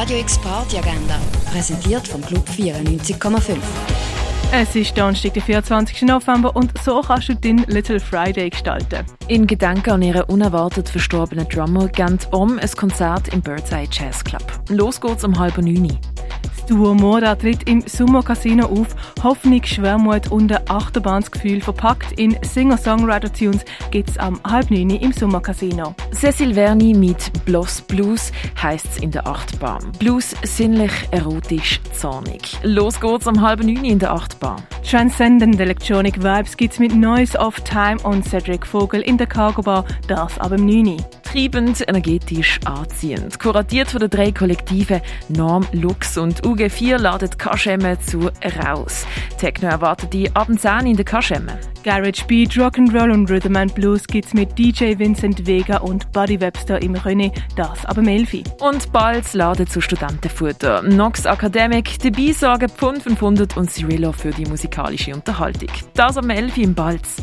Radio X Party Agenda, präsentiert vom Club 94,5. Es ist Donnerstag, der 24. November und so kannst du deinen Little Friday gestalten. In Gedenken an ihren unerwartet verstorbenen Drummer geht um ein Konzert im Birdseye Jazz Club. Los geht's um halb neun. Duo Mora tritt im Summer Casino auf. Hoffnung, Schwermut und ein Achterbahnsgefühl verpackt in Singer-Songwriter-Tunes gibt's am halb neun im Summer Casino. Cecil Verni mit Bloss Blues heisst's in der Achtbahn. Blues sinnlich, erotisch, zornig. Los geht's um halb neun in der Achtbahn. Transcendent Electronic Vibes gibt's mit Noise of Time und Cedric Vogel in der Cargo Bar, das ab dem 9. Treibend, energetisch, anziehend. Kuratiert von den drei Kollektiven Norm, Lux und UG4 ladet Kaschemme zu raus. Techno erwartet die ab 10 in der Kaschemme. Garage Beat, Rock'n'Roll und Rhythm and Blues gibt's mit DJ Vincent Vega und Buddy Webster im René, das ab dem 11. Und bald laden zu Studentenfutter. Nox Academic, dabei sorgen Pfund 500 und Cirillo für die musikalische Unterhaltung. Das am 11 im Balz.